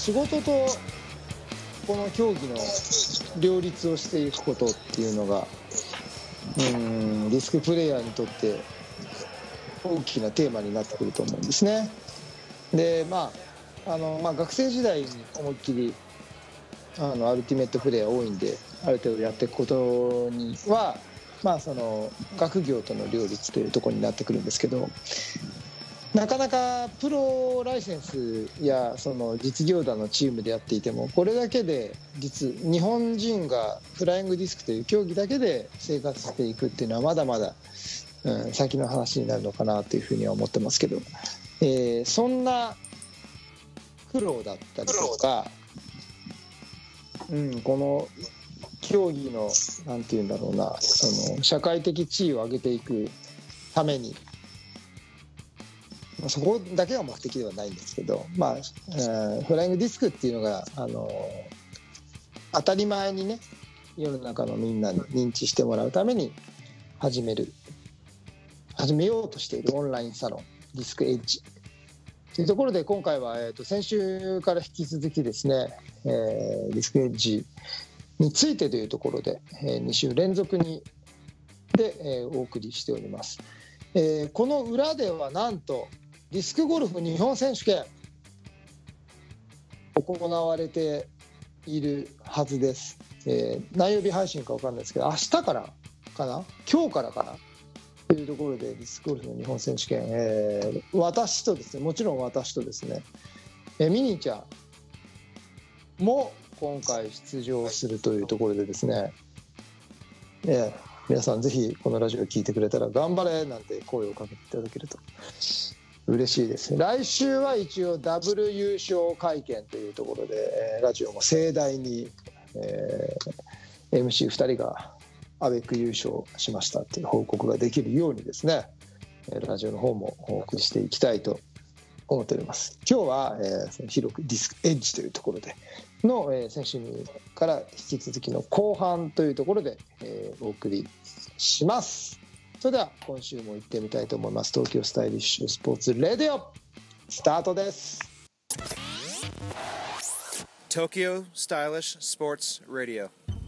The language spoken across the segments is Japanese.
仕事とこの競技の両立をしていくことっていうのがうんリスクプレイヤーにとって大きなテーマになってくると思うんですね。でまああのまあ、学生時代に思いっきりあのアルティメットプレイヤー多いんである程度やっていくことには、まあ、その学業との両立というところになってくるんですけどなかなかプロライセンスやその実業団のチームでやっていてもこれだけで実日本人がフライングディスクという競技だけで生活していくっていうのはまだまだ、うん、先の話になるのかなというふうには思ってますけど、えーそんな苦労だったりとか、うん、この競技のなんて言うんだろうなその社会的地位を上げていくためにそこだけが目的ではないんですけど、まあえーフライングディスクっていうのがあの当たり前にね世の中のみんなに認知してもらうために始める始めようとしているオンラインサロンディスクエッジ。というところで今回は、えー、と先週から引き続きですね、えーディスクエッジについてというところで、え2週連続にで、えーお送りしております、えーこの裏ではなんとディスクゴルフ日本選手権。行われているはずです、えー何曜日配信か分かんないですけど明日からかな？今日からかな？というところでディスクゴルフの日本選手権、えー私とですねもちろん私とですね、えーミニーちゃんも今回出場するというところでですね、えー皆さんぜひこのラジオを聞いてくれたら頑張れなんて声をかけていただけると。嬉しいです来週は一応ダブル優勝会見というところでラジオも盛大に、えー MC2 人がアベック優勝しましたっていう報告ができるようにですねラジオの方もお送りしていきたいと思っております。今日は、えーその広くディスクエッジというところでの、えー先週から引き続きの後半というところで、えーお送りします。それでは今週も行ってみたいと思います。東京スタイリッシュスポーツレディオスタートです。東京スタイリッシュスポーツレディオ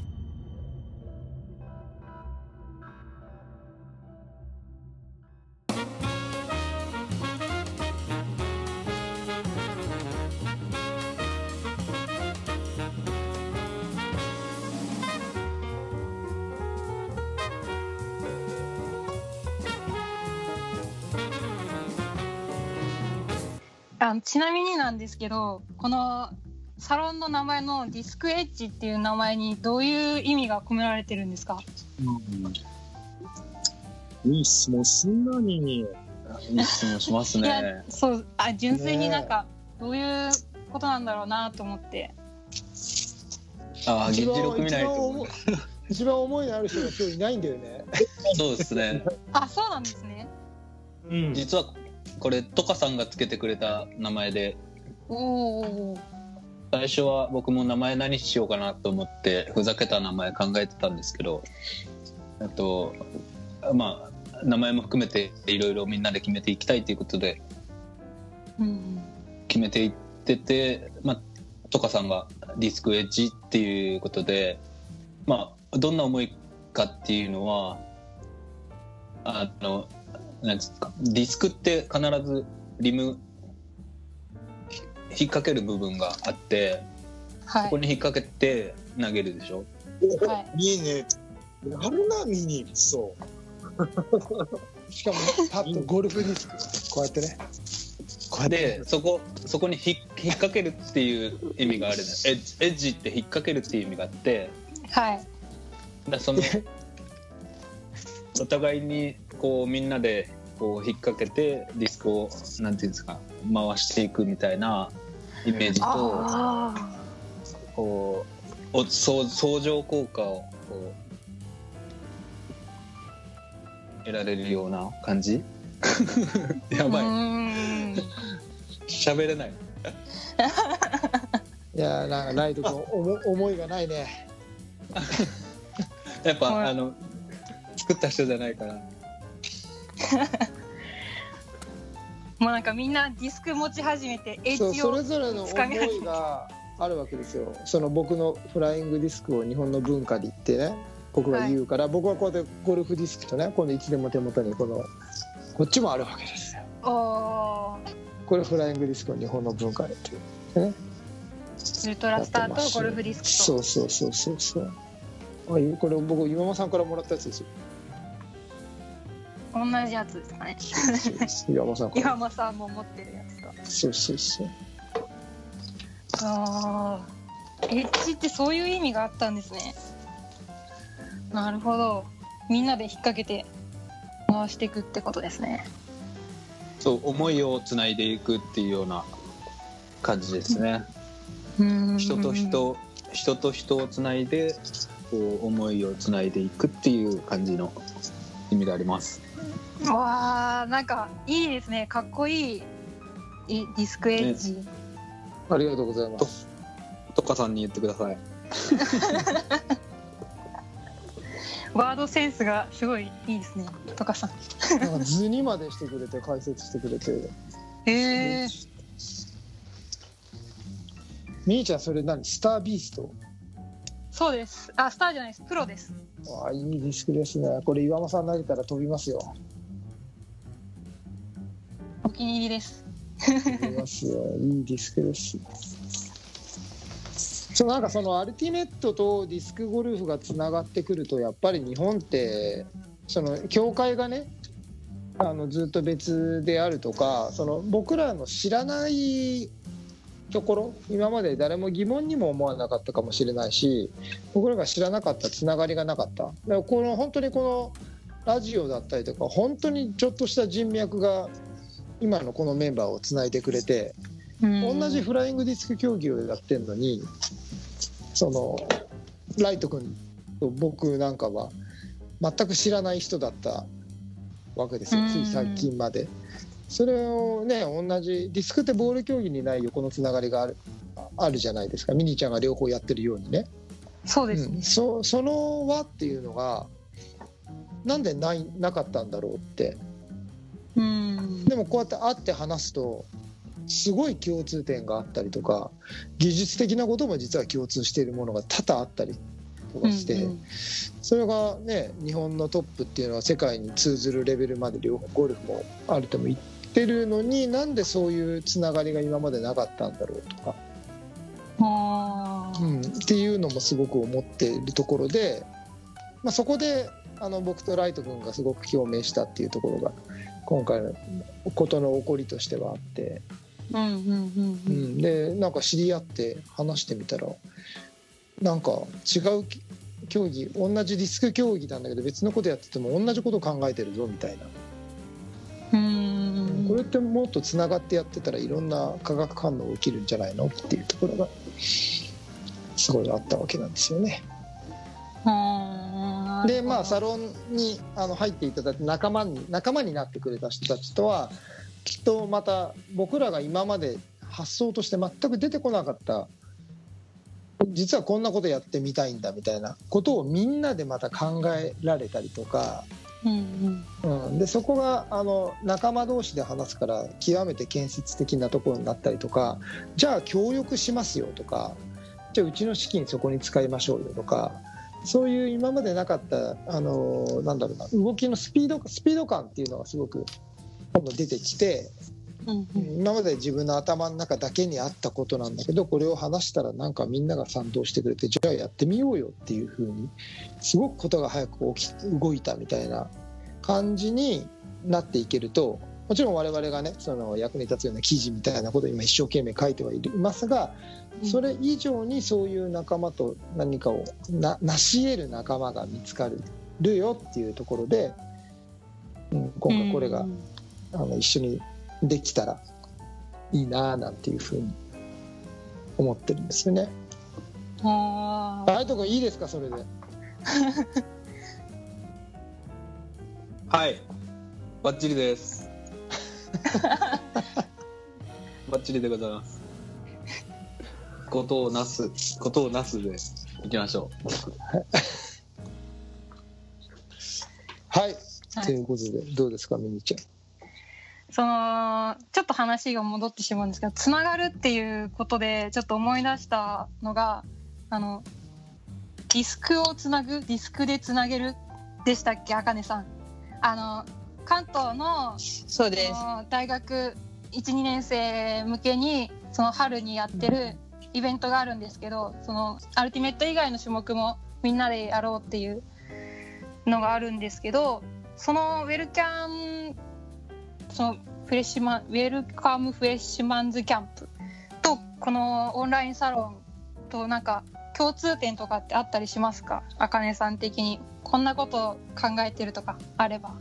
ちなみになんですけどこのサロンの名前のディスクエッジっていう名前にどういう意味が込められてるんですか？いい質問すんなに。いい質問しますいやね。そうあ純粋になんかどういうことなんだろうなと思ってああ、議一番事録見ないと。一番思いのある人が今日いないんだよねそうですね。あそうなんですねうん。実はこれトカさんがつけてくれた名前で、おお最初は僕も名前何しようかなと思ってふざけた名前考えてたんですけど、あとまあ名前も含めていろいろみんなで決めていきたいということでうん。決めていってて、まあ、トカさんがディスクエッジっていうことで、まあ、どんな思いかっていうのはあのなんですかディスクって必ずリムひ引っ掛ける部分があってはそこに引っ掛けて投げるでしょ？はいいいね。やるな、ミニ。そう。しかもパッとゴルフディスクこうやってねこうやってでそこそこに引っ引っ掛けるっていう意味があるねエッジエッジって引っ掛けるっていう意味があってはいだその お互いにこうみんなでこう引っ掛けてディスクをなんていうんですか回していくみたいなイメージとあこうお相相乗効果をこう得られるような感じ？やあばい。喋れない。いやーなんかライト君思思いがないね。やっぱ、はい。あの作った人じゃないから。う もうなんかみんなディスク持ち始めてエッジをそれぞれの思いがあるわけですよ。その僕のフライングディスクを日本の文化で言ってね僕が言うから、僕はこうやってゴルフディスクとね今度いつでも手元にこのこっちもあるわけですよ。おー。これフライングディスクを日本の文化でというね。ウルトラスターとゴルフディスクと。そうそうそうそうそう。あいこれ僕今間さんからもらったやつですよ同じやつですかね。岩間さん岩間さんも持ってるやつと。そうそうそう。あーエッジってそういう意味があったんですね。なるほど。みんなで引っ掛けて回していくってことですね。そう思いをつないでいくっていうような感じですね。人人と人人と人をつないでこう思いをつないでいくっていう感じの意味があります。わあなんかいいですね。かっこいい。いディスクエッジ、ありがとうございます。とかさんに言ってください。ワードセンスがすごいいいですね。とかさん。なんか図にまでしてくれて解説してくれて。へえみーちゃんそれ何？スタービースト？そうです。あスターじゃないです。プロです。ああいいディスクですね。これ岩間さん投げたら飛びますよお気に入りです。ますよ。いいディスクです。そうなんかそのアルティメットとディスクゴルフがつながってくるとやっぱり日本ってその協会がねあのずっと別であるとかその僕らの知らないところ今まで誰も疑問にも思わなかったかもしれないし僕らが知らなかったつながりがなかった。だからこの本当にこのラジオだったりとか本当にちょっとした人脈が今のこのメンバーをつないでくれて同じフライングディスク競技をやってるのにそのライト君と僕なんかは全く知らない人だったわけですようん。つい最近まで。それをね同じディスクってボール競技にない横のつながりがあるあるじゃないですか。ミニーちゃんが両方やってるようにね。そうですね。うん、そその輪っていうのがなんでないなかったんだろうってうん。でもこうやって会って話すとすごい共通点があったりとか技術的なことも実は共通しているものが多々あったりとかして、うんうん。それがね日本のトップっていうのは世界に通ずるレベルまで両方ゴルフもあるとも言ってるのになんでそういうつながりが今までなかったんだろうとか、うん、っていうのもすごく思っているところで、まあ、そこであの僕とライト君がすごく共鳴したっていうところが今回のことの起こりとしてはあって。うんうんうんううん。ん、でなんか知り合って話してみたらなんか違うき競技同じディスク競技なんだけど別のことやってても同じこと考えてるぞみたいな、うんこれってもっとつながってやってたらいろんな化学反応起きるんじゃないのっていうところがすごいあったわけなんですよね。あーでまあサロンにあの入っていただいて仲間に仲間になってくれた人たちとはきっとまた僕らが今まで発想として全く出てこなかった実はこんなことやってみたいんだみたいなことをみんなでまた考えられたりとか、うんうん。うん、でそこがあの仲間同士で話すから極めて建設的なところになったりとかじゃあ協力しますよとかじゃあうちの資金そこに使いましょうよとかそういう今までなかったあのなんだろうな動きのスピードスピード感っていうのがすごく今度出てきてうんうん。今まで自分の頭の中だけにあったことなんだけどこれを話したらなんかみんなが賛同してくれてじゃあやってみようよっていう風にすごくことが早く起き動いたみたいな感じになっていけるともちろん我々がねその役に立つような記事みたいなことを今一生懸命書いてはいますがそれ以上にそういう仲間と何かをな成し得る仲間が見つかるよっていうところで、うん、今回これがうんあの一緒にできたらいいなあなんていうふうに思ってるんですよね。あーあいとくんいいですかそれで？はい、バッチリです。バッチリでございます。ことをなす、ことをなすでいきましょう。はい、はいということでどうですかミニちゃん。そのちょっと話が戻ってしまうんですけどつながるっていうことでちょっと思い出したのがあのディスクをつなぐディスクでつなげるでしたっけあかねさんあの関東のそうです。大学12年生向けにその春にやってるイベントがあるんですけどそのアルティメット以外の種目もみんなでやろうっていうのがあるんですけどそのウェルキャンそのフレッシュマンウェルカムフレッシュマンズキャンプとこのオンラインサロンとなんか共通点とかってあったりしますか？あかねさん的に。こんなことを考えてるとかあれば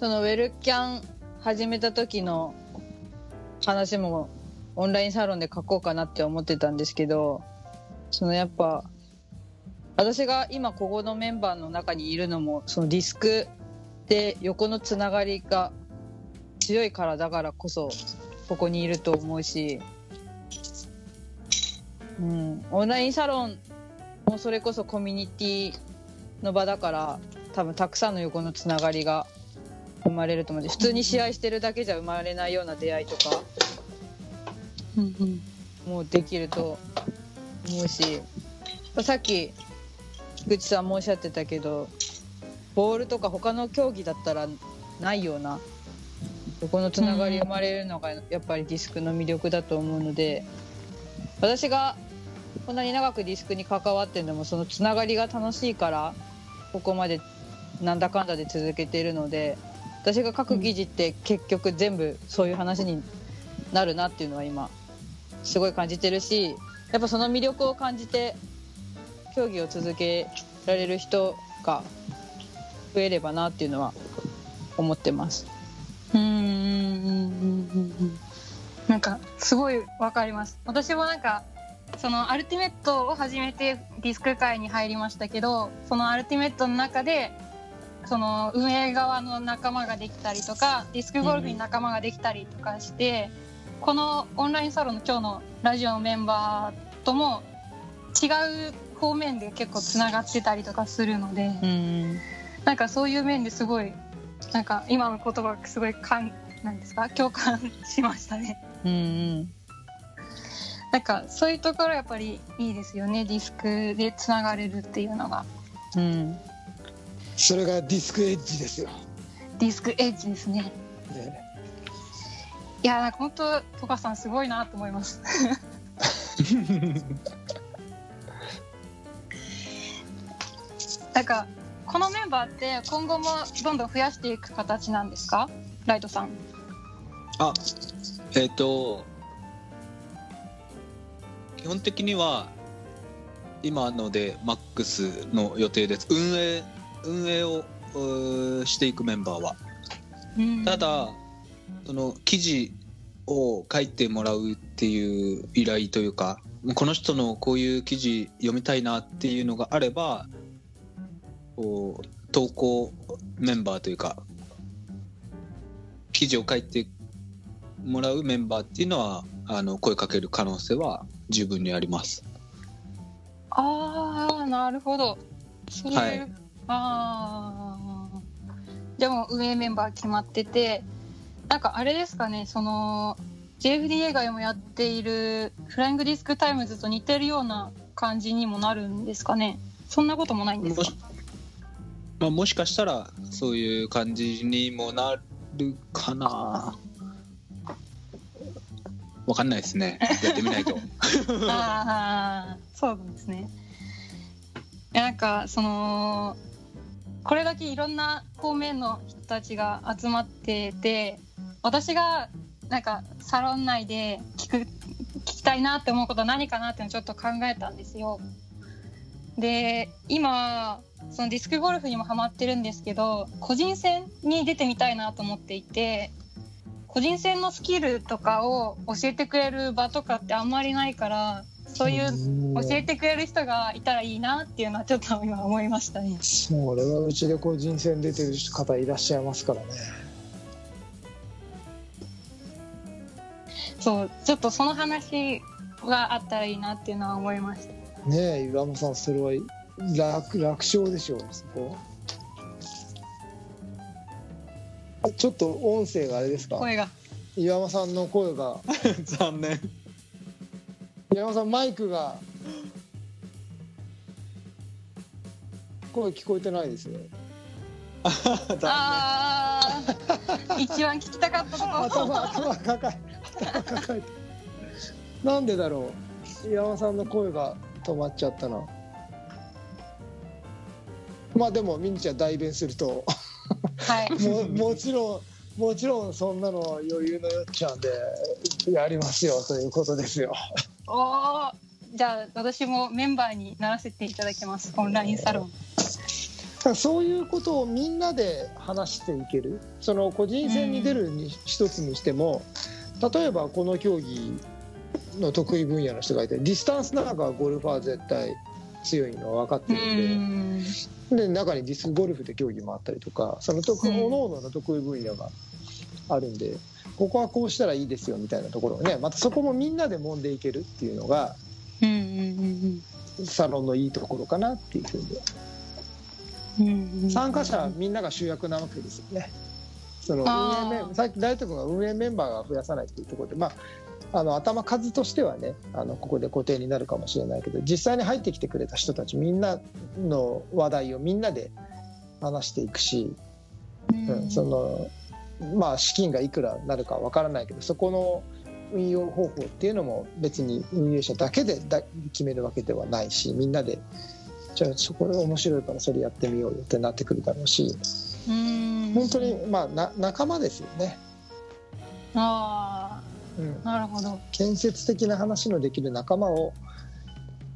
そのウェルキャン始めた時の話もオンラインサロンで書こうかなって思ってたんですけどそのやっぱ私が今ここのメンバーの中にいるのもそのディスクで横のつながりが強いからだからこそここにいると思うし、うん、オンラインサロンもそれこそコミュニティの場だから多分たくさんの横のつながりが生まれると思うんで普通に試合してるだけじゃ生まれないような出会いとか。もうできると思うし。さっき菊池さんもおっしゃってたけどボールとか他の競技だったらないような横のつながり生まれるのがやっぱりディスクの魅力だと思うので私がこんなに長くディスクに関わってるのもそのつながりが楽しいからここまでなんだかんだで続けてるので私が書く記事って結局全部そういう話になるなっていうのは今すごい感じてるしやっぱその魅力を感じて競技を続けられる人が増えればなっていうのは思ってます。うんうんうんうんうんなんかすごいわかります私もなんかそのアルティメットを始めてディスク界に入りましたけどそのアルティメットの中でその運営側の仲間ができたりとかディスクゴルフに仲間ができたりとかして、このオンラインサロンの今日のラジオのメンバーとも違う方面で結構つながってたりとかするので、うん。なんかそういう面ですごいなんか今の言葉がすごいかんなんですか？共感しましたね。うんうん。なんかそういうところやっぱりいいですよね。ディスクでつながれるっていうのが。うんそれがディスクエッジですよ、ディスクエッジですね。ね。いやなんか本当トカさんすごいなと思います。なんかこのメンバーって今後もどんどん増やしていく形なんですか？ライトさん。あえっ、と基本的には今のでマックスの予定です。運営運営をしていくメンバーは。うん。ただその記事を書いてもらうっていう依頼というかこの人のこういう記事読みたいなっていうのがあればこう投稿メンバーというか記事を書いてもらうメンバーっていうのはあの声かける可能性は十分にあります。ああなるほど。そういう、はいああでも運営メンバー決まっててなんかあれですかねその JFDA が今やっているフライングディスクタイムズと似てるような感じにもなるんですかね。そんなこともないんですか？もし,、まあ、もしかしたらそういう感じにもなるかな。わかんないですね。やってみないと。ああそうなんですね。なんかそのこれだけいろんな方面の人たちが集まってて私がなんかサロン内で聞く聞きたいなって思うことは何かなっていうのをちょっと考えたんですよ。で今そのディスクゴルフにもハマってるんですけど個人戦に出てみたいなと思っていて個人戦のスキルとかを教えてくれる場とかってあんまりないからそういう教えてくれる人がいたらいいなっていうのはちょっと今思いましたね。それはうちで個人戦出てる方いらっしゃいますからね。そうちょっとその話があったらいいなっていうのは思いました。ねえ岩間さんそれは楽楽勝でしょうそこ。ちょっと音声があれですか？声が。岩間さんの声が。残念岩間さんマイクが声聞こえてないですね。あー一番聞きたかったと。こ頭頭抱え頭抱えて。なんでだろう。岩間さんの声が止まっちゃったな。まあでもミニちゃん代弁すると。はい。ももちろんもちろんそんなの余裕のよっちゃんでやりますよということですよおーじゃあ私もメンバーにならせていただきます。オンラインサロン。そういうことをみんなで話していける？その個人戦に出るに一つにしても例えばこの競技の得意分野の人がいてディスタンスなんかはゴルファー絶対強いのは分かってうるんん。でで中にディスクゴルフで競技もあったりとかその各々の得意分野があるんでここはこうしたらいいですよみたいなところをねまたそこもみんなで揉んでいけるっていうのがうんうんサロンのいいところかなっていうふうに。うんうんうん。参加者はみんなが主役なわけですよね。その運営メンさっき大斗君が運営メンバーが増やさないっていうところで、まあ、あの頭数としてはねあのここで固定になるかもしれないけど実際に入ってきてくれた人たちみんなの話題をみんなで話していくし、うんそのまあ資金がいくらになるかわからないけどそこの運用方法っていうのも別に運営者だけでだ決めるわけではないしみんなでじゃあそこで面白いからそれやってみようよってなってくるだろうしうん。本当にまあな仲間ですよね、あうん。あ、なるほど。建設的な話のできる仲間を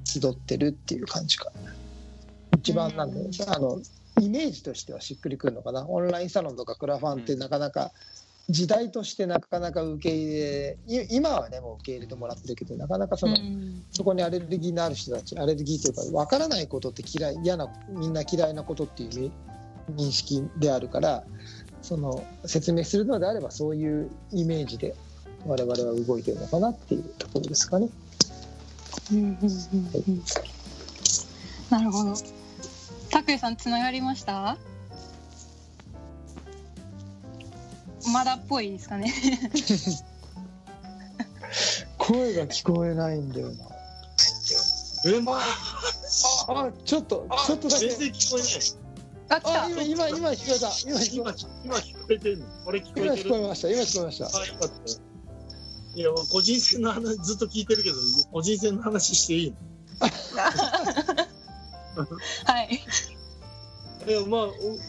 集ってるっていう感じか一番なんで、あのイメージとしてはしっくりくるのかな。オンラインサロンとかクラファンってなかなか時代としてなかなか受け入れい今はねもう受け入れてもらってるけどなかなかその、うん。そこにアレルギーのある人たちアレルギーというか分からないことって嫌い嫌なみんな嫌いなことっていう認識であるからその説明するのであればそういうイメージで我々は動いてるのかなっていうところですかね。うんうんうんうん。なるほど拓也さんつながりました？まだっぽいですかね。声が聞こえないんだよな。え、まあ、あちょっとちょっとだけ。全然聞こえない。あ来たあ今今今聞こえた。今聞こ今、今聞こえてるの？これ聞こえ今えてる？聞こえました。今聞こえました。あ、よかった。いや、個人戦の話ずっと聞いてるけど、個人戦の話していいの？はい。いやまあ、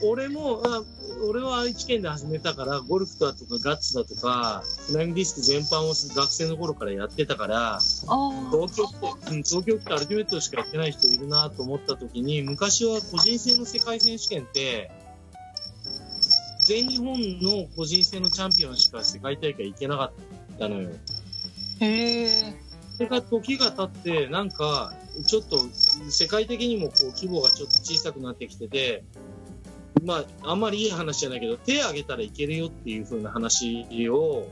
お俺もあ、俺は愛知県で始めたから、ゴルフだとかガッツだとか、フライングディスク全般を学生の頃からやってたから、東京って、うん東京ってアルティメットしかやってない人いるなと思った時に、昔は個人戦の世界選手権って、全日本の個人戦のチャンピオンしか世界大会行けなかったのよ。へえそれが時が経って、なんか、ちょっと世界的にもこう規模がちょっと小さくなってきてて、まあ、あんまりいい話じゃないけど、手挙げたらいけるよっていう風な話を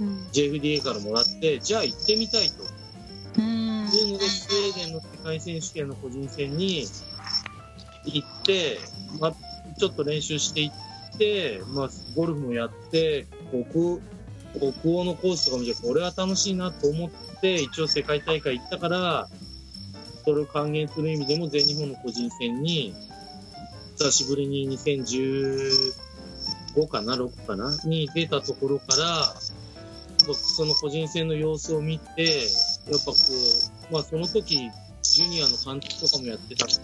うん JFDA からもらって、じゃあ行ってみたいと。うんいうので、スウェーデンの世界選手権の個人戦に行って、まあ、ちょっと練習していって、まあ、ゴルフもやって、国、国王のコースとか見て、これは楽しいなと思って、一応世界大会行ったから、それを還元する意味でも全日本の個人戦に、久しぶりに2015かな、6かな、に出たところから、その個人戦の様子を見て、やっぱこう、まあその時、ジュニアの監督とかもやってたし、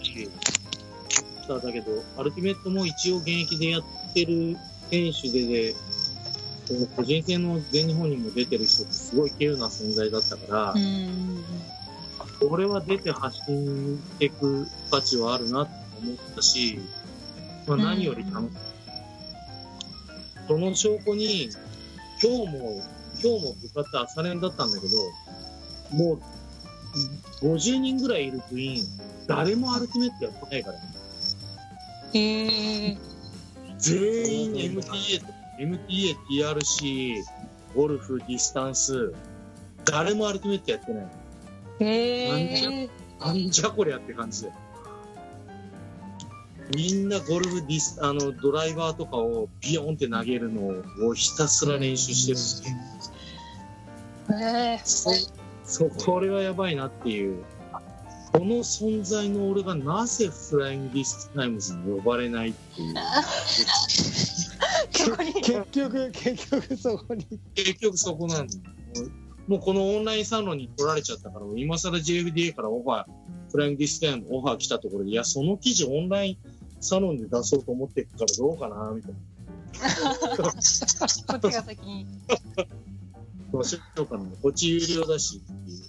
だけど、アルティメットも一応現役でやってる選手でで、個人戦の全日本にも出てる人ってすごい稀有な存在だったから、これは出て発信していく価値はあるなと思ったし、まあ何より楽しい。その証拠に、今日も、今日も部活朝練だったんだけど、もう、50人ぐらいいる部員、誰もアルティメットやってないから、へえ全員 MTA と、MTA、TRC、ゴルフ、ディスタンス、誰もアルティメットやってない。へえなんじゃこりゃって感じで。みんなゴルフディス、あの、ドライバーとかをビヨンって投げるのをひたすら練習してる。ええそそう、これはやばいなっていう。この存在の俺がなぜフライングディスクタイムズに呼ばれないっていう。結局結局そこに結局そこなんだよ。もうこのオンラインサロンに取られちゃったから、今更 JFDA からオファー、フライングディスクタイムオファー来たところで、いや、その記事オンラインサロンで出そうと思ってるからどうかな、みたいな。こっちが先にどうしようかな。こっち有料だしっていう。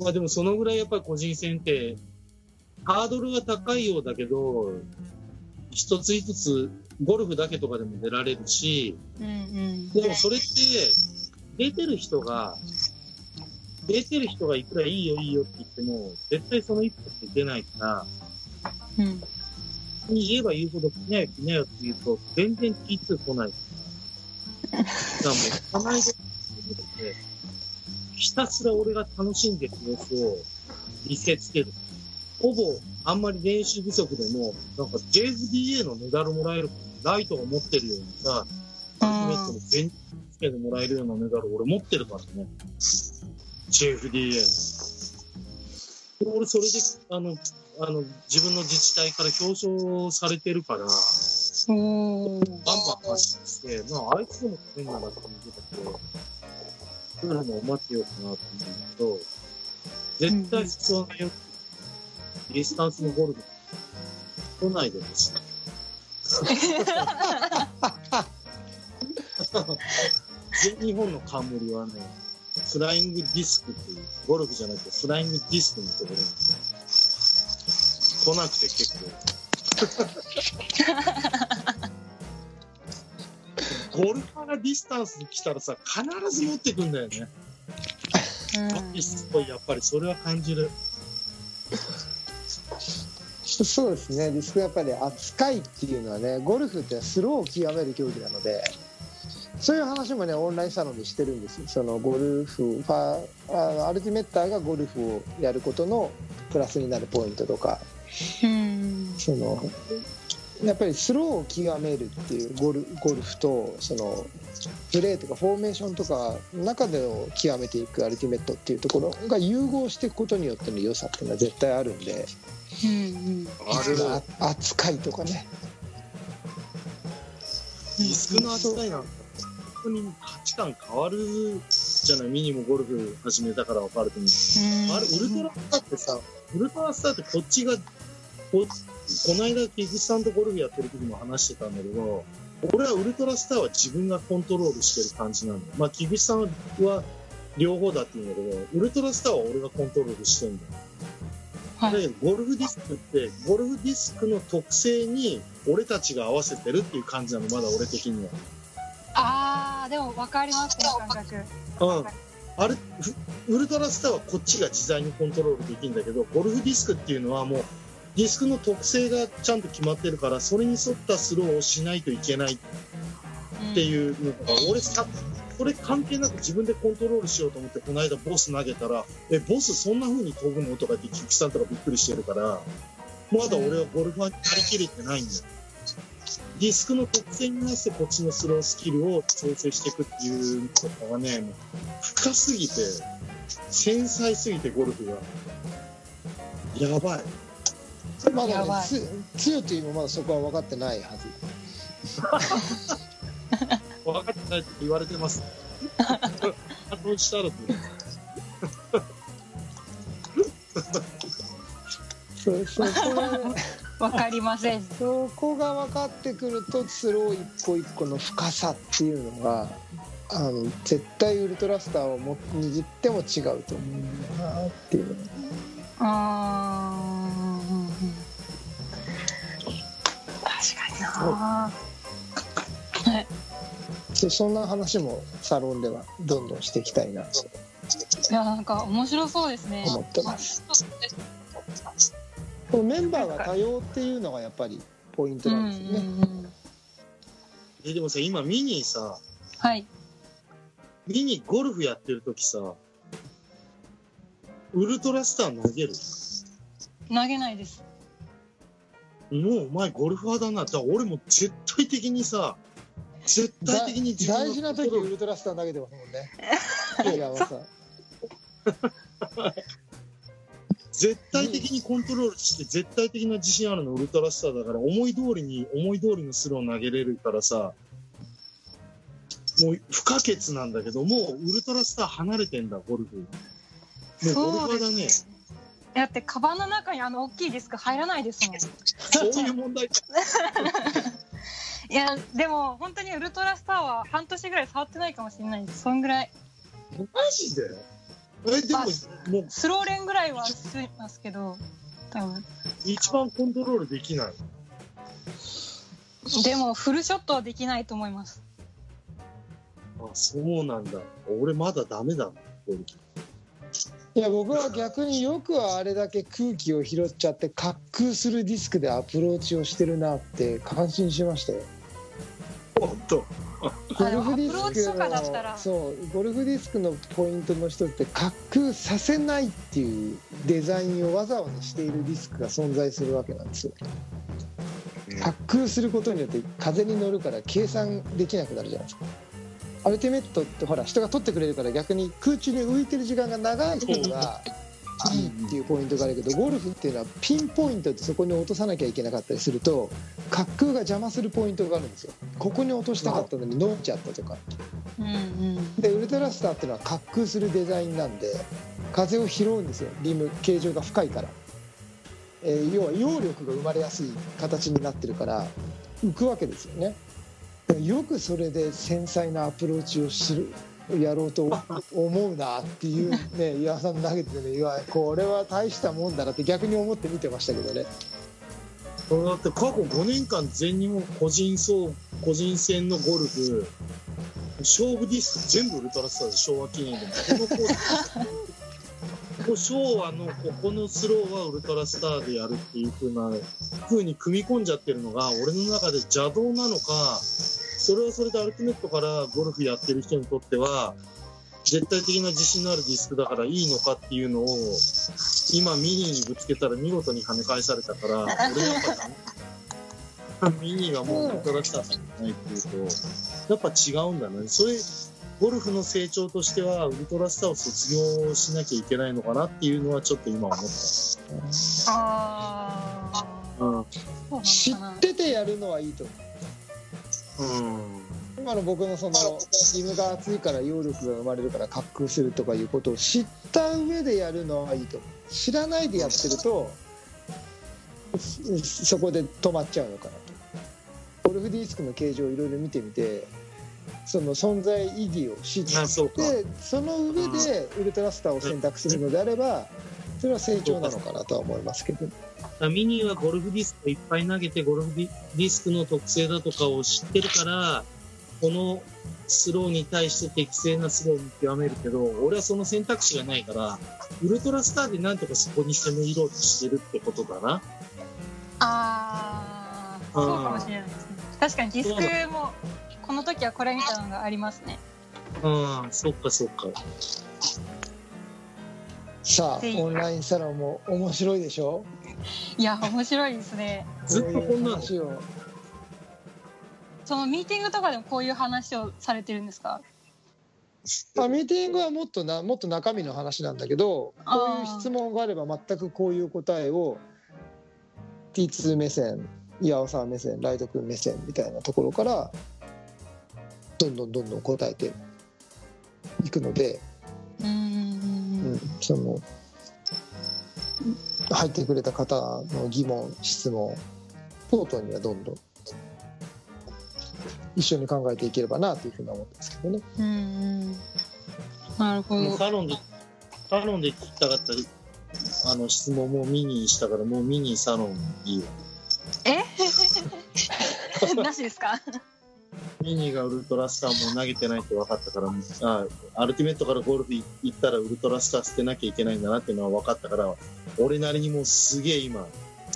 まあでもそのぐらいやっぱり個人戦って、ハードルが高いようだけど、一つ一つゴルフだけとかでも出られるし、うんうんでもそれって、出てる人が、出てる人がいくらいいよいいよって言っても、絶対その一歩って出ないから、うんに言えば言うほど来なよ来なよって言うと、全然聞いてこないから。だからもう、たまにで、ひたすら俺が楽しんでる様子を見せつける。ほぼ、あんまり練習不足でも、なんか JFDA のメダルもらえる、ライトが持ってるようにさ、アルティメットの全日つけてもらえるようなメダル俺持ってるからね。JFDA の。俺それで、あの、あの、自分の自治体から表彰されてるから、バンバン発信して、まあ、あいつでも変なだって見てたけど、そういうのも待ってようかなと思うんだけど、絶対必要ないよ。ディスタンスのゴルフ、来ないでほしい。全日本の冠はね、フライングディスクっていう、ゴルフじゃなくてフライングディスクのところに来なくて結構。ゴルファーがディスタンスに来たらさ、必ず持ってくんだよね。うんすごい、やっぱりそれは感じる。そうですねディスクやっぱり扱いっていうのはねゴルフってスローを極める競技なのでそういう話もねオンラインサロンでしてるんですよ。そのゴルフファーあアルティメッターがゴルフをやることのプラスになるポイントとか。うん。そのやっぱりスローを極めるっていうゴルゴルフとそのプレーとかフォーメーションとかの中でを極めていくアルティメットっていうところが融合していくことによっての良さっていうのは絶対あるんで。うんあるあ扱いとかねの扱いなんか、本当に価値観変わるじゃない、ミニもゴルフ始めたから分かると思う。あれ、ウルトラスターってさ、ウルトラスターってこっちが、ここの間、菊池さんとゴルフやってる時も話してたんだけど、俺はウルトラスターは自分がコントロールしてる感じなの。まあ、菊池さんは両方だって言うんだけど、ウルトラスターは俺がコントロールしてるんだよ。はいだけど、ゴルフディスクって、ゴルフディスクの特性に俺たちが合わせてるっていう感じなの、まだ俺的には。でも分かりますね感覚うん。あれ、フウルトラスターはこっちが自在にコントロールできるんだけど、ゴルフディスクっていうのはもう、ディスクの特性がちゃんと決まってるから、それに沿ったスローをしないといけないってういうのが、俺さ、それ関係なく自分でコントロールしようと思って、この間ボス投げたら、え、ボスそんな風に飛ぶの？とかって、キキさんとかびっくりしてるから、まだ俺はゴルファーになりきれてないんだよ。ディスクの特性に合わせてこっちのスロースキルを調整していくっていうことがね、深すぎて、繊細すぎてゴルフが。やばい。まだねつ強というもまだそこは分かってないはず 分かってないって言われてます。あとしたらって。そうそこが分かりません。そこが分かってくるとスロー一個一個の深さっていうのがあの絶対ウルトラスターをも握っても違うと思うんだなっていう。あー。確かになそそんな話もサロンではどんどんしていきたいなと。いやなんか面白そうですね。思ってますこのメンバーが多様っていうのがやっぱりポイントなんですよね、んうんえ、でもさ、今ミニさ、はい。ミニゴルフやってる時さ、ウルトラスター投げる？投げないです。もうお前ゴルフ派だな。じゃあ俺も絶対的にさ、絶対的に自分の大事な時ウルトラスター投げてますもんね。絶対的にコントロールして絶対的な自信あるのウルトラスターだから思い通りに思い通りのスロー投げれるからさもう不可欠なんだけどもうウルトラスター離れてんだゴルフ。もうゴルフそう派だねだってカバンの中にあの大きいディスク入らないですもん。そういう問題。かいやでも本当にウルトラスターは半年ぐらい触ってないかもしれない。ですそんぐらい。マジで？えでももうスローレンぐらいはしますけど多分。一番コントロールできない。でもフルショットはできないと思います。あそうなんだ。俺まだダメだいや僕は逆によくあれだけ空気を拾っちゃって滑空するディスクでアプローチをしてるなって感心しましたよ。本当 ゴルフディスクのそうゴルフディスクのポイントの一つって滑空させないっていうデザインをわざわざしているディスクが存在するわけなんですよ。滑空することによって風に乗るから計算できなくなるじゃないですか。アルティメットってほら人が取ってくれるから逆に空中に浮いてる時間が長い方がいいっていうポイントがあるけどゴルフっていうのはピンポイントでそこに落とさなきゃいけなかったりすると滑空が邪魔するポイントがあるんですよ。ここに落としたかったのに乗っちゃったとかうんうん。でウルトラスターっていうのは滑空するデザインなんで風を拾うんですよ。リム形状が深いから、えー要は揚力が生まれやすい形になってるから浮くわけですよね。でもよくそれで繊細なアプローチをするやろうと思うなっていうね岩さん投げててねこれは大したもんだなって逆に思って見てましたけどね。だって過去5年間全日本個人総個人戦のゴルフ勝負ディスク全部ウルトラスターで昭和記念でも。このコース。昭和のここのスローはウルトラスターでやるっていう風な風に組み込んじゃってるのが俺の中で邪道なのかそれはそれでアルティメットからゴルフやってる人にとっては絶対的な自信のあるディスクだからいいのかっていうのを今ミニにぶつけたら見事に跳ね返されたから俺やっぱミニがもうウルトラスターじゃないっていうとやっぱ違うんだね。それゴルフの成長としてはウルトラスターを卒業しなきゃいけないのかなっていうのはちょっと今思った。ああうん知っててやるのはいいと思う。うん今の僕のそのリムが厚いから揚力が生まれるから滑空するとかいうことを知った上でやるのはいいと。思う知らないでやってるとそそこで止まっちゃうのかなと。ゴルフディスクの形状をいろいろ見てみてその存在意義を知ってその上でウルトラスターを選択するのであればそれは成長なのかなとは思いますけどミニはゴルフディスクをいっぱい投げてゴルフディスクの特性だとかを知ってるからこのスローに対して適正なスローを見極めるけど俺はその選択肢がないからウルトラスターでなんとかそこに攻め入ろうとしてるってことだな。ああそうかもしれないですね。確かにディスクもこの時はこれみたいなのがありますね。うん、そっかそっか。さあオンラインサロンも面白いでしょ？いや面白いですね。ずっとこんな話をそのミーティングとかでもこういう話をされてるんですか？まあ、ミーティングはもっとなもっと中身の話なんだけどこういう質問があれば全くこういう答えを T2 目線岩尾さん目線ライト君目線みたいなところからどんどんどんどん答えていくので、うん、その入ってくれた方の疑問質問等々にはどんどん一緒に考えていければなというふうに思ってますけどね。うんうんなるほどサロンで、サロンで聞きたかったあの質問もミニにしたからもうミニサロンいいわ。え？なしですか？ミニがウルトラスターも投げてないって分かったから、あアルティメットからゴルフ行ったらウルトラスター捨てなきゃいけないんだなっていうのは分かったから、俺なりにもうすげえ今、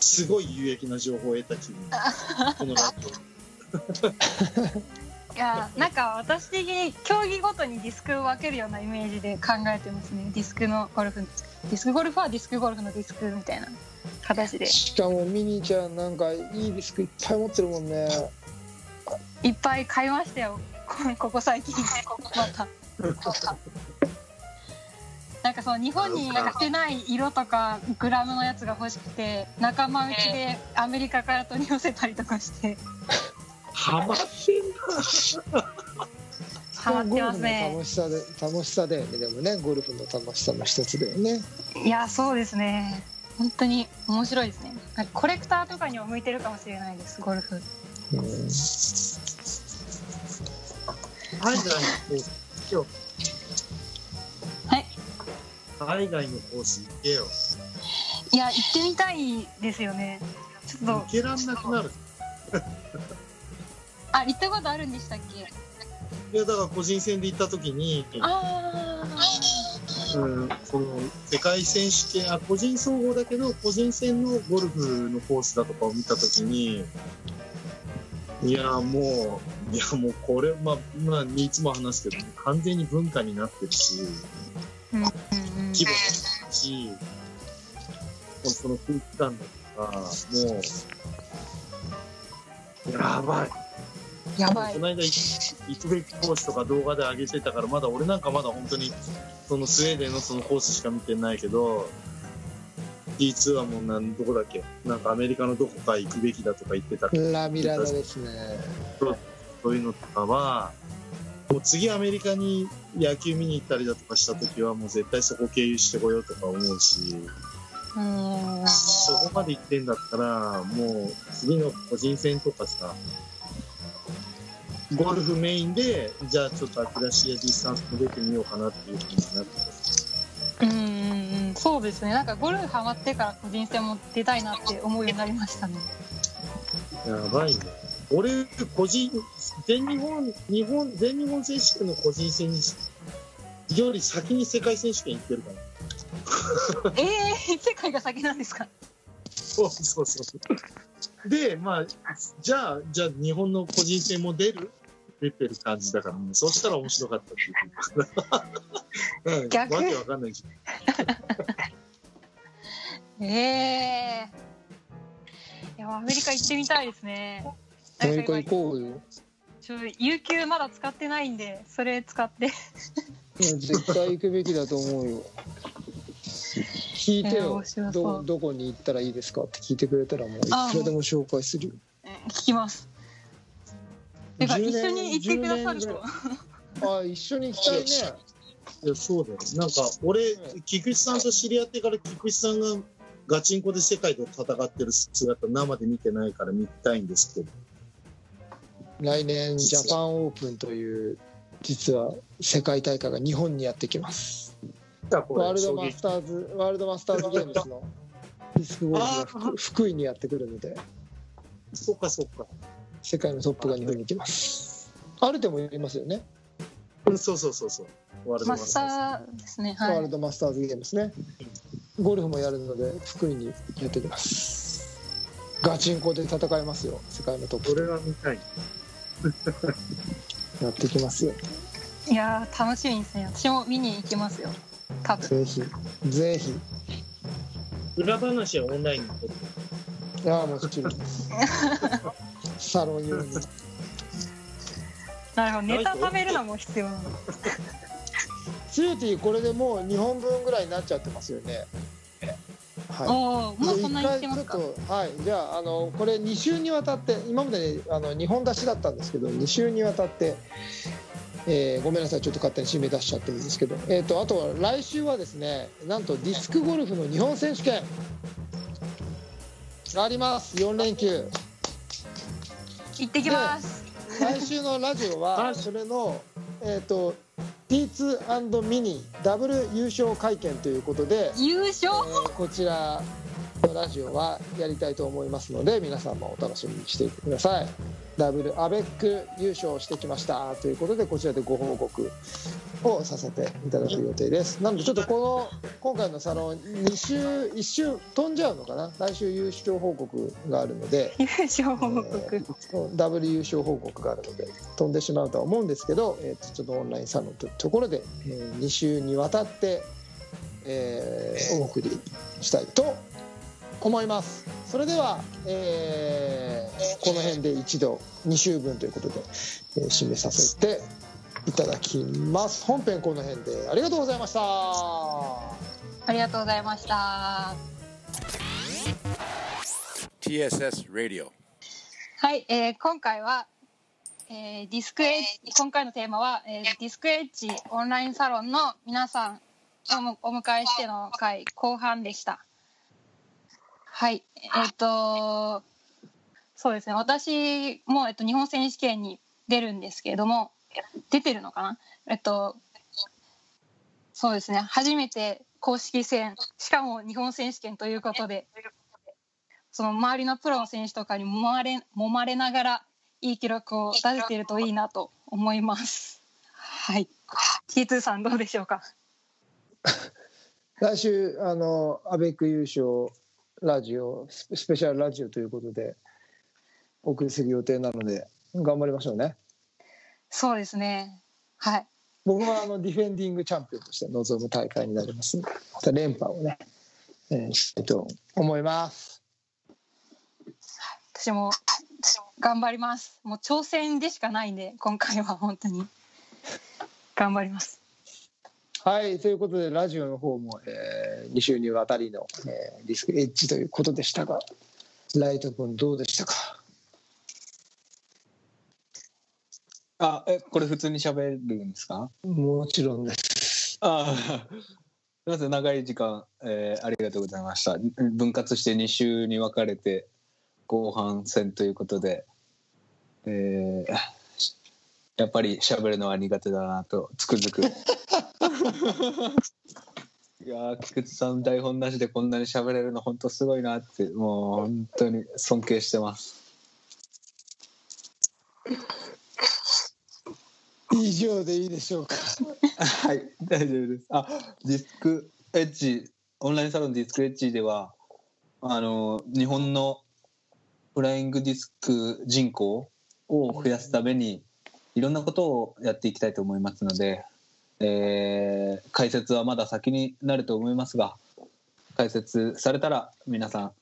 すごい有益な情報を得た気分。このいやなんか私的に競技ごとにディスクを分けるようなイメージで考えてますね。ディスクのゴルフ。ディスクゴルフはディスクゴルフのディスクみたいな形で。しかもミニーちゃんなんかいいディスクいっぱい持ってるもんねいっぱい買いましたよ。こ ここ最近。また なんかその日本に売ってない色とかグラムのやつが欲しくて仲間内でアメリカから取り寄せたりとかして。ハマってんな。ハマってますゴルフのね。楽しさで楽しさだよね。でもねゴルフの楽しさの一つだよね。いやそうですね。本当に面白いですね。なんかコレクターとかにも向いてるかもしれないですゴルフうん海外のコース行けよ。はい海外のコース行けよ。いや行ってみたいですよねちょっと行けらんなくなる。あ行ったことあるんでしたっけ？いや、だから個人戦で行った時に、あうん、その世界選手権あ個人総合だけど個人戦のゴルフのコースだとかを見たときにいやもういやもうこれまあまあいつも話すけど完全に文化になってるし規模もしその空気感だとかもうやばい。やばい。この間行くべきコースとか動画で上げてたからまだ俺なんかまだ本当にそのスウェーデンのそのコースしか見てないけど T2 はもうなんどこだっけ？なんかアメリカのどこか行くべきだとか言ってたラミラダですね。そういうのとかはもう次アメリカに野球見に行ったりだとかした時はもう絶対そこ経由してこようとか思うし。そこまで行ってんだったらもう次の個人戦とかさゴルフメインでじゃあちょっと秋出しやディスタンスも出てみようかなっていうふうになってうんうんうんそうですね。なんかゴルフハマってから個人戦も出たいなって思うようになりましたね。やばいね。俺個人全日本日本全日本選手権の個人戦により先に世界選手権行ってるから。えー、世界が先なんですか？そうそうそう。で、まあ、じゃあ、じゃあ日本の個人戦も出る？出てる感じだから、ね、そしたら面白かったっていう。うん、逆？わけわかんない。じ ええいやアメリカ行ってみたいですね。アメリカ行こうよ。ちょ有給まだ使ってないんでそれ使って。いや絶対行くべきだと思うよ。聞いてよ。どどこに行ったらいいですかって聞いてくれたらもういくあらでも紹介するよ。聞きますてか10年一緒に行ってくださる10と年あ一緒に行きたいね。いや、そうだよ。なんか、俺、菊池さんと知り合ってから菊池さんがガチンコで世界で戦ってる姿生で見てないから見たいんですけど。来年ジャパンオープンという実は世界大会が日本にやってきますワールドマスターズワールドマスターズゲームズの ディスクゴルフが福 福井にやってくるのでそっかそっか。世界のトップが日本に来ます。アルテもいますよね、うんそうそうそうそう。ワールドマスターーですね。ワールはいドマスターズゲームですね。ゴルフもやるので福井にやってきます。ガチンコで戦いますよ。世界のトッズ。そプれは見たい。やってきますよ。いやー楽しみですね。私も見に行きますよ。多分。ぜひ。ぜひ。裏話はオンラインに撮っていやもちろんです サロン用になるほど。ネタ食べるのも必要なのツユティこれでもう2本分ぐらいになっちゃってますよね。はい。もうそんなに行ってますか。はい。じゃああのこれ2週にわたって今まであの2本出しだったんですけど2週にわたって、えーごめんなさいちょっと勝手に締め出しちゃってるんですけど、えー、とあとは来週はですねなんとディスクゴルフの日本選手権。があります。4連休行ってきます。来週のラジオはそれの、えー、と T2& ミニダブル優勝会見ということで、優勝？えーこちらのラジオはやりたいと思いますので皆さんもお楽しみにしていてください。ダブルアベック優勝してきました。ということでこちらでご報告をさせていただく予定です。なのでちょっとこの今回のサロン2週1週飛んじゃうのかな？来週優勝報告があるので優勝報告、えーダブル優勝報告があるので飛んでしまうとは思うんですけど、えーとちょっとオンラインサロンというところで、え2週にわたって、えーお送りしたいと思いますそれでは、えーこの辺で一度2週分ということで、えー締めさせていただきます本編この辺でありがとうございましたありがとうございました。TSS Radio. はい、えー今回は、えーディスクエッジ今回のテーマは、えーディスクエッジオンラインサロンの皆さんをもお迎えしての回後半でした。はい、えっ、とそうですね私も、えっと、日本選手権に出るんですけれども出てるのかな？えっとそうですね初めて公式戦しかも日本選手権ということでその周りのプロの選手とかに揉まれ揉まれながらいい記録を出せているといいなと思います。はい。T2 さんどうでしょうか？来週あのアベック優勝ラジオスペシャルラジオということでお送りする予定なので頑張りましょうねそうですね。はい。僕はあのディフェンディングチャンピオンとして臨む大会になりますまた連覇をね、えーしたいと思います私も頑張ります。もう挑戦でしかないんで今回は本当に頑張ります。はいということでラジオの方も、え2週にわたりの、えーディスクエッジということでしたがライト君どうでしたか？あえこれ普通に喋るんですか？もちろんです。ああすみません長い時間、えーありがとうございました。分割して2週に分かれて後半戦ということで、えーやっぱり喋るのは苦手だなとつくづく。いやー菊池さん台本なしでこんなに喋れるの本当すごいなってもう本当に尊敬してます。以上でいいでしょうか。はい、大丈夫です。あ、ディスクエッジ、オンラインサロンディスクエッジでは、あの、日本のフライングディスク人口を増やすために、いろんなことをやっていきたいと思いますので、えー解説はまだ先になると思いますが、解説されたら皆さん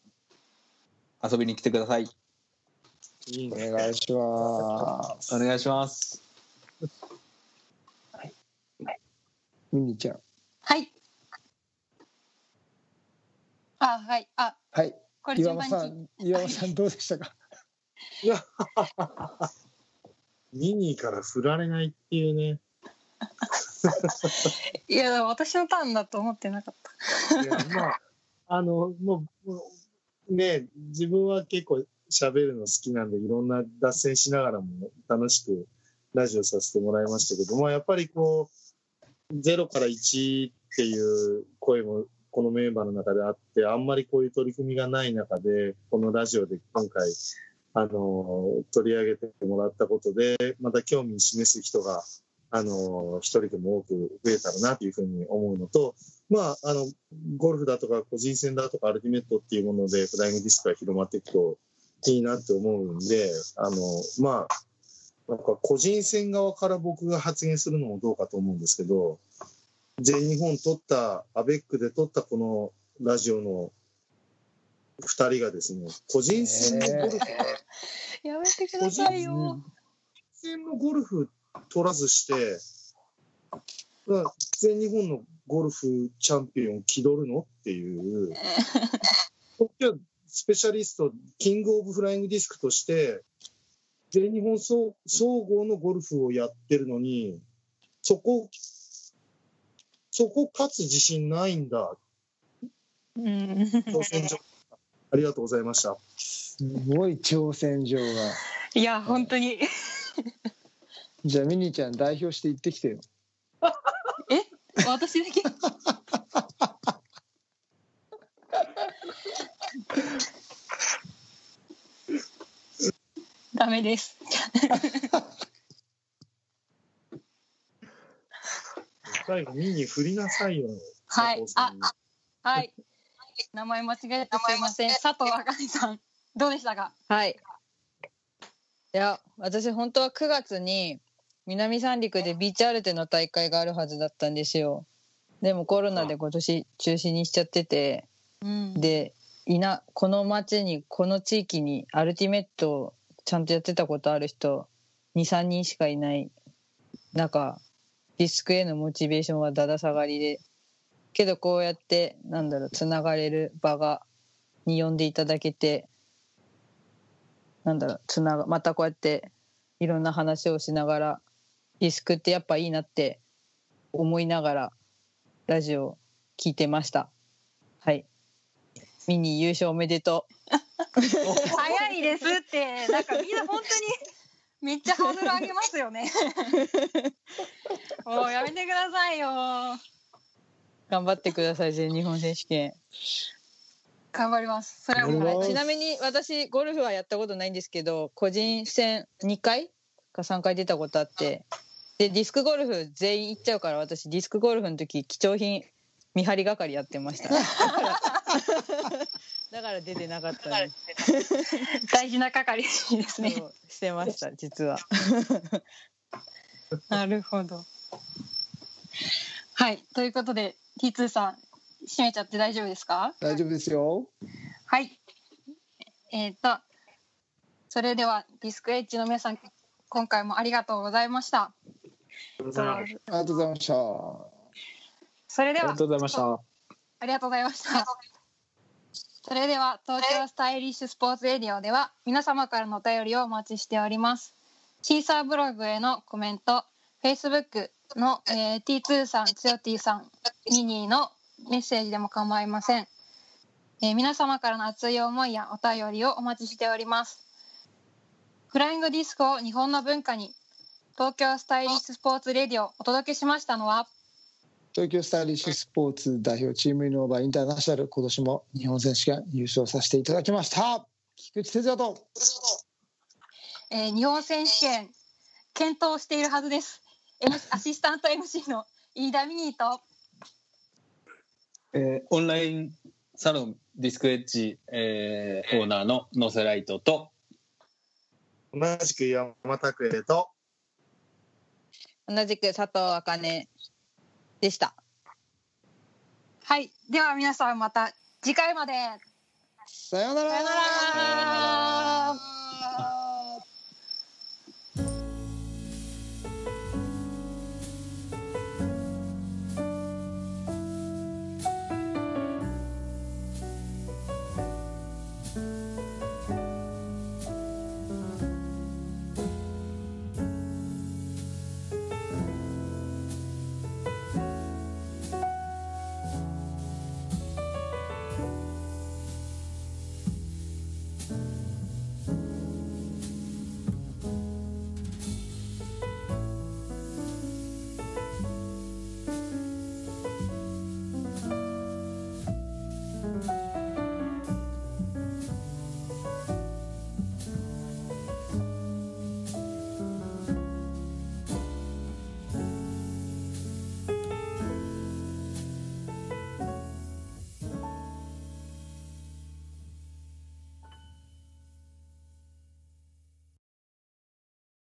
遊びに来てください。おいいね。願いしますお願いします。ミニちゃんはい。あはいあはいこれ岩間さん岩間さんどうでしたか？ミニーから振られないっていうね。いや私のターンだと思ってなかった。いや、まあ、あの、もう、ね、自分は結構喋るの好きなんで、いろんな脱線しながらも楽しくラジオさせてもらいましたけど、まあ、やっぱりこう、0から1っていう声もこのメンバーの中であって、あんまりこういう取り組みがない中で、このラジオで今回、あの、取り上げてもらったことで、また興味示す人が、あの、一人でも多く増えたらなというふうに思うのと、まあ、あの、ゴルフだとか個人戦だとかアルティメットっていうものでフライングディスクが広まっていくといいなって思うんで、あの、まあ、なんか個人戦側から僕が発言するのもどうかと思うんですけど、全日本取った、アベックで取ったこのラジオの二人がですね、個人戦のゴルフ、やめてくださいよ。戦のゴルフ取らずして、まあ全日本のゴルフチャンピオン気取るのっていう、こっちはスペシャリスト、キングオブフライングディスクとして、全日本総総合のゴルフをやってるのに、そこ、そこ勝つ自信ないんだ、うん。挑戦状。ありがとうございました。すごい挑戦状がいや本当に じゃあミニちゃん代表して行ってきてよ え？私だけ？ダメです。最後、ミニ振りなさいよ。はい佐藤さんにはい。名前間違えてすいません。佐藤あかねさん、どうでしたか？はい。いや、私本当は9月に南三陸でビーチアルテの大会があるはずだったんですよ。でもコロナで今年中止にしちゃってて、うん。で、いな、この町に、この地域にアルティメットをちゃんとやってたことある人、2、3人しかいない中、ディスクへのモチベーションはだだ下がりで、けどこうやって、なんだろう、つながれる場が、に呼んでいただけて、なんだろう、つなが、またこうやって、いろんな話をしながら、ディスクってやっぱいいなって思いながら、ラジオ聞いてました。はい。ミニ優勝おめでと早いですって、なんかみんな本当に。めっちゃハードル上げますよね。もうやめてくださいよ。う。頑張ってください、全日本選手権。頑張ります。それはもうちなみに私、ゴルフはやったことないんですけど、個人戦2回か3回出たことあって、で、ディスクゴルフ全員行っちゃうから、私、ディスクゴルフの時、貴重品見張り係やってました。だから出てなかったんです。大事な係ですね。そうしてました、実は。なるほど。はい、ということで、T2 さん、締めちゃって大丈夫ですか？大丈夫ですよ。はい。えっ、と。それでは、ディスクエッジの皆さん、今回もありがとうございました。ありがとうございますありがとうございました。それではありがと、うございました。ありがとうございました。それでは東京スタイリッシュスポーツエリオでは皆様からのお便りをお待ちしております。シーサーブログへのコメント、Facebook の、えー、T2 さん、つよ T さん、ミニーのメッセージでも構いません。えー皆様からの熱い思いやお便りをお待ちしております。フライングディスクを日本の文化に東京スタイリッシュスポーツレディオをお届けしましたのは東京スタイリッシュスポーツ代表チームイノーバーインターナショナル今年も日本選手権優勝させていただきました菊池哲也とえー日本選手権検討しているはずです。アシスタント MC の飯田ミニーと。えーオンラインサロンディスクエッジ、えーオーナーのノセライトと。同じく山拓也と、同じく佐藤茜でした。はいでは皆さんまた次回まで。さようなら。さよなら